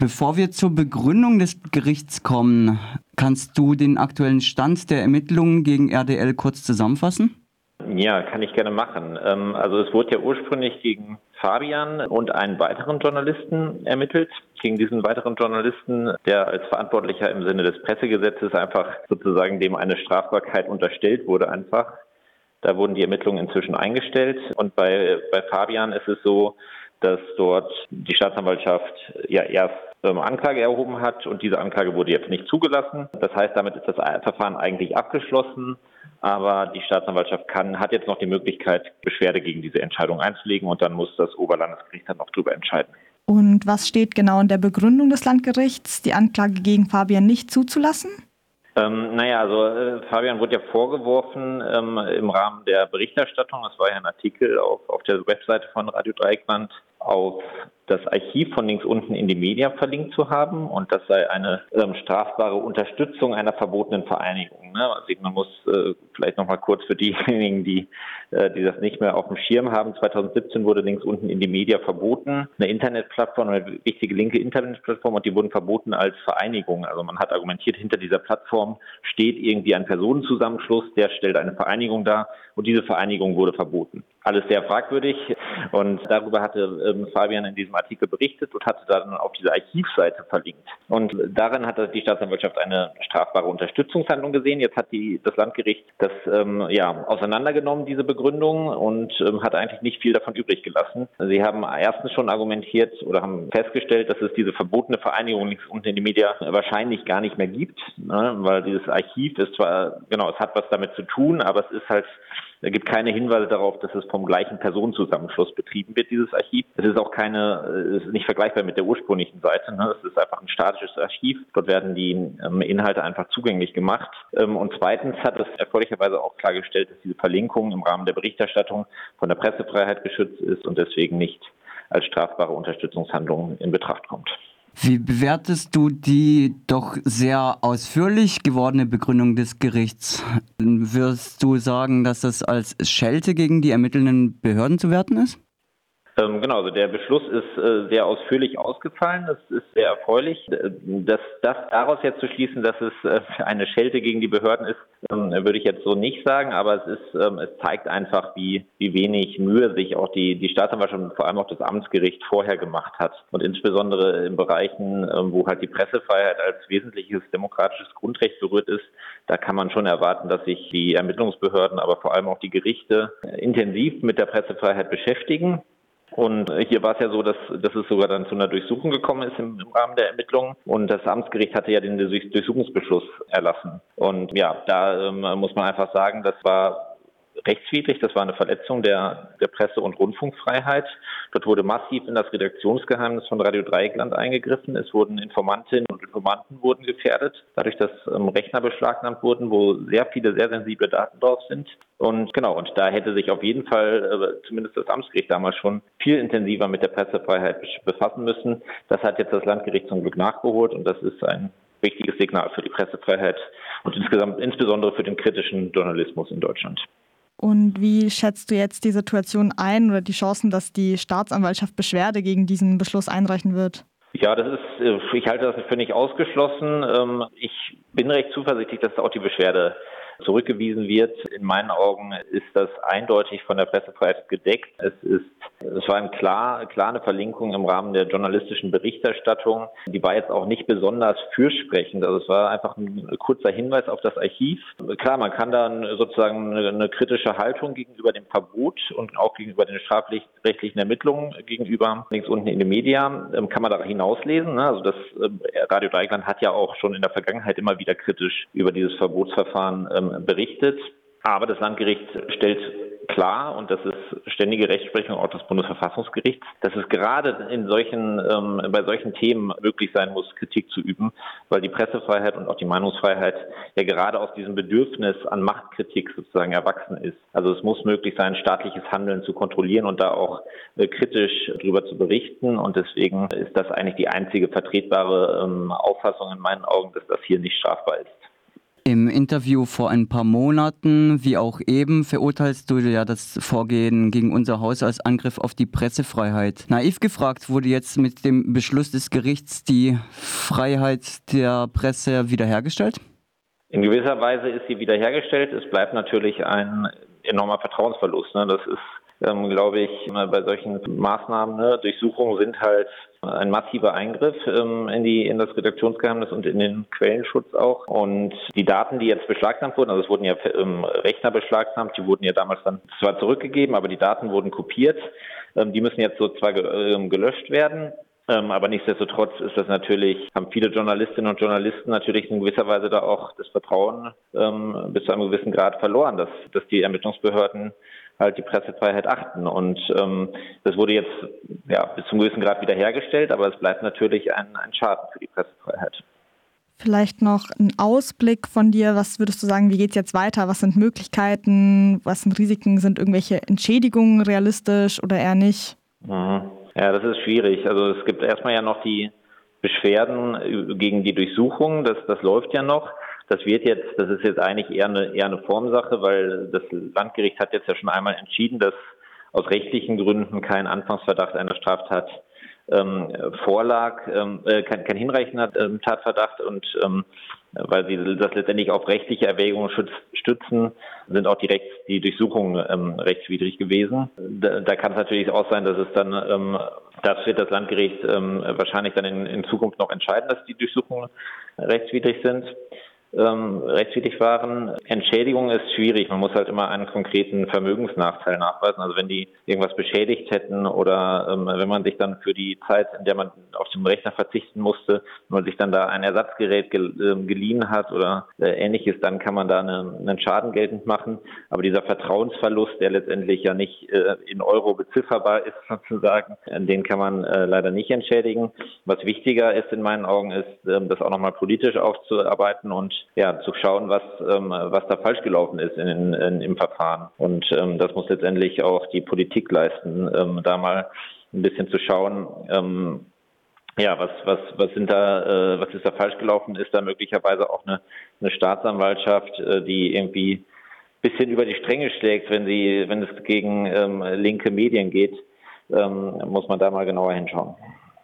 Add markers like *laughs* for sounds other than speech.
Bevor wir zur Begründung des Gerichts kommen, kannst du den aktuellen Stand der Ermittlungen gegen RDL kurz zusammenfassen? Ja, kann ich gerne machen. Ähm, also es wurde ja ursprünglich gegen Fabian und einen weiteren Journalisten ermittelt. Gegen diesen weiteren Journalisten, der als Verantwortlicher im Sinne des Pressegesetzes einfach sozusagen dem eine Strafbarkeit unterstellt wurde einfach. Da wurden die Ermittlungen inzwischen eingestellt. Und bei, bei Fabian ist es so, dass dort die Staatsanwaltschaft ja erst Anklage erhoben hat und diese Anklage wurde jetzt nicht zugelassen. Das heißt, damit ist das Verfahren eigentlich abgeschlossen. Aber die Staatsanwaltschaft kann, hat jetzt noch die Möglichkeit, Beschwerde gegen diese Entscheidung einzulegen und dann muss das Oberlandesgericht dann noch darüber entscheiden. Und was steht genau in der Begründung des Landgerichts, die Anklage gegen Fabian nicht zuzulassen? Ähm, naja, also äh, Fabian wurde ja vorgeworfen ähm, im Rahmen der Berichterstattung, das war ja ein Artikel auf, auf der Webseite von Radio Dreieckland, auf das Archiv von links unten in die Media verlinkt zu haben und das sei eine ähm, strafbare Unterstützung einer verbotenen Vereinigung. Ne? Also man muss äh, vielleicht noch mal kurz für diejenigen, die, äh, die das nicht mehr auf dem Schirm haben. 2017 wurde links unten in die Media verboten, eine Internetplattform, eine wichtige linke Internetplattform und die wurden verboten als Vereinigung. Also man hat argumentiert, hinter dieser Plattform steht irgendwie ein Personenzusammenschluss, der stellt eine Vereinigung dar und diese Vereinigung wurde verboten. Alles sehr fragwürdig und darüber hatte ähm, Fabian in diesem Artikel berichtet und hatte dann auf diese Archivseite verlinkt. Und darin hat die Staatsanwaltschaft eine strafbare Unterstützungshandlung gesehen. Jetzt hat die, das Landgericht das ähm, ja, auseinandergenommen, diese Begründung, und ähm, hat eigentlich nicht viel davon übrig gelassen. Sie haben erstens schon argumentiert oder haben festgestellt, dass es diese verbotene Vereinigung links unten in die Media wahrscheinlich gar nicht mehr gibt, ne, weil dieses Archiv ist zwar, genau, es hat was damit zu tun, aber es ist halt es gibt keine Hinweise darauf, dass es vom gleichen Personenzusammenschluss betrieben wird, dieses Archiv. Es ist auch keine, es ist nicht vergleichbar mit der ursprünglichen Seite. Ne? Es ist einfach ein statisches Archiv. Dort werden die ähm, Inhalte einfach zugänglich gemacht. Ähm, und zweitens hat es erfreulicherweise auch klargestellt, dass diese Verlinkung im Rahmen der Berichterstattung von der Pressefreiheit geschützt ist und deswegen nicht als strafbare Unterstützungshandlung in Betracht kommt. Wie bewertest du die doch sehr ausführlich gewordene Begründung des Gerichts? Wirst du sagen, dass das als Schelte gegen die ermittelnden Behörden zu werten ist? Ähm, genau, also der Beschluss ist äh, sehr ausführlich ausgefallen. Das ist sehr erfreulich. Äh, das, das daraus jetzt zu schließen, dass es äh, eine Schelte gegen die Behörden ist, ähm, würde ich jetzt so nicht sagen. Aber es ist, ähm, es zeigt einfach, wie, wie wenig Mühe sich auch die, die Staatsanwaltschaft und vor allem auch das Amtsgericht vorher gemacht hat. Und insbesondere in Bereichen, wo halt die Pressefreiheit als wesentliches demokratisches Grundrecht berührt ist, da kann man schon erwarten, dass sich die Ermittlungsbehörden, aber vor allem auch die Gerichte intensiv mit der Pressefreiheit beschäftigen. Und hier war es ja so, dass, dass es sogar dann zu einer Durchsuchung gekommen ist im, im Rahmen der Ermittlungen. Und das Amtsgericht hatte ja den Durchsuchungsbeschluss erlassen. Und ja, da ähm, muss man einfach sagen, das war rechtswidrig. Das war eine Verletzung der, der Presse- und Rundfunkfreiheit. Dort wurde massiv in das Redaktionsgeheimnis von Radio Dreieckland eingegriffen. Es wurden Informantinnen und Informanten wurden gefährdet, dadurch, dass ähm, Rechner beschlagnahmt wurden, wo sehr viele sehr sensible Daten drauf sind. Und genau, und da hätte sich auf jeden Fall, äh, zumindest das Amtsgericht damals schon, viel intensiver mit der Pressefreiheit befassen müssen. Das hat jetzt das Landgericht zum Glück nachgeholt und das ist ein wichtiges Signal für die Pressefreiheit und insgesamt insbesondere für den kritischen Journalismus in Deutschland. Und wie schätzt du jetzt die Situation ein oder die Chancen, dass die Staatsanwaltschaft Beschwerde gegen diesen Beschluss einreichen wird? Ja, das ist, äh, ich halte das für nicht ausgeschlossen. Ähm, ich bin recht zuversichtlich, dass auch die Beschwerde zurückgewiesen wird. In meinen Augen ist das eindeutig von der Pressefreiheit gedeckt. Es ist es war ein klar, klar eine Verlinkung im Rahmen der journalistischen Berichterstattung. Die war jetzt auch nicht besonders fürsprechend. Also es war einfach ein kurzer Hinweis auf das Archiv. Klar, man kann dann sozusagen eine, kritische Haltung gegenüber dem Verbot und auch gegenüber den strafrechtlichen Ermittlungen gegenüber links unten in den Medien ähm, kann man da hinauslesen. Ne? Also das ähm, Radio Dreieckland hat ja auch schon in der Vergangenheit immer wieder kritisch über dieses Verbotsverfahren ähm, berichtet. Aber das Landgericht stellt klar, und das ist ständige Rechtsprechung auch des Bundesverfassungsgerichts, dass es gerade in solchen, ähm, bei solchen Themen möglich sein muss, Kritik zu üben, weil die Pressefreiheit und auch die Meinungsfreiheit ja gerade aus diesem Bedürfnis an Machtkritik sozusagen erwachsen ist. Also es muss möglich sein, staatliches Handeln zu kontrollieren und da auch äh, kritisch darüber zu berichten. Und deswegen ist das eigentlich die einzige vertretbare ähm, Auffassung in meinen Augen, dass das hier nicht strafbar ist. Im Interview vor ein paar Monaten, wie auch eben, verurteilst du ja das Vorgehen gegen unser Haus als Angriff auf die Pressefreiheit. Naiv gefragt, wurde jetzt mit dem Beschluss des Gerichts die Freiheit der Presse wiederhergestellt? In gewisser Weise ist sie wiederhergestellt. Es bleibt natürlich ein enormer Vertrauensverlust. Ne? Das ist ähm, glaube ich, bei solchen Maßnahmen, ne, Durchsuchungen sind halt ein massiver Eingriff ähm, in die in das Redaktionsgeheimnis und in den Quellenschutz auch. Und die Daten, die jetzt beschlagnahmt wurden, also es wurden ja ähm, Rechner beschlagnahmt, die wurden ja damals dann zwar zurückgegeben, aber die Daten wurden kopiert. Ähm, die müssen jetzt so zwar ähm, gelöscht werden. Ähm, aber nichtsdestotrotz ist das natürlich, haben viele Journalistinnen und Journalisten natürlich in gewisser Weise da auch das Vertrauen ähm, bis zu einem gewissen Grad verloren, dass, dass die Ermittlungsbehörden halt die Pressefreiheit achten. Und ähm, das wurde jetzt ja, bis zum gewissen Grad wiederhergestellt, aber es bleibt natürlich ein, ein Schaden für die Pressefreiheit. Vielleicht noch ein Ausblick von dir. Was würdest du sagen, wie geht es jetzt weiter? Was sind Möglichkeiten? Was sind Risiken? Sind irgendwelche Entschädigungen realistisch oder eher nicht? Mhm. Ja, das ist schwierig. Also es gibt erstmal ja noch die Beschwerden gegen die Durchsuchung. Das, das läuft ja noch. Das wird jetzt, das ist jetzt eigentlich eher eine, eher eine Formsache, weil das Landgericht hat jetzt ja schon einmal entschieden, dass aus rechtlichen Gründen kein Anfangsverdacht einer Straftat ähm, vorlag, ähm, äh, kein, kein hinreichender ähm, Tatverdacht und ähm, weil sie das letztendlich auf rechtliche Erwägungen stützen, sind auch direkt die Durchsuchungen ähm, rechtswidrig gewesen. Da, da, kann es natürlich auch sein, dass es dann, ähm, das wird das Landgericht ähm, wahrscheinlich dann in, in Zukunft noch entscheiden, dass die Durchsuchungen rechtswidrig sind ähm, rechtswidrig waren. Entschädigung ist schwierig. Man muss halt immer einen konkreten Vermögensnachteil nachweisen. Also wenn die irgendwas beschädigt hätten oder ähm, wenn man sich dann für die Zeit, in der man auf den Rechner verzichten musste, wenn man sich dann da ein Ersatzgerät ge äh, geliehen hat oder äh, ähnliches, dann kann man da eine, einen Schaden geltend machen. Aber dieser Vertrauensverlust, der letztendlich ja nicht äh, in Euro bezifferbar ist *laughs* sozusagen, den kann man äh, leider nicht entschädigen. Was wichtiger ist in meinen Augen, ist, ähm, das auch nochmal politisch aufzuarbeiten und ja, zu schauen, was, ähm, was da falsch gelaufen ist in, in, im Verfahren. Und ähm, das muss letztendlich auch die Politik leisten, ähm, da mal ein bisschen zu schauen, ähm, ja, was, was, was sind da, äh, was ist da falsch gelaufen? Ist da möglicherweise auch eine, eine Staatsanwaltschaft, äh, die irgendwie ein bisschen über die Stränge schlägt, wenn sie, wenn es gegen ähm, linke Medien geht, ähm, muss man da mal genauer hinschauen.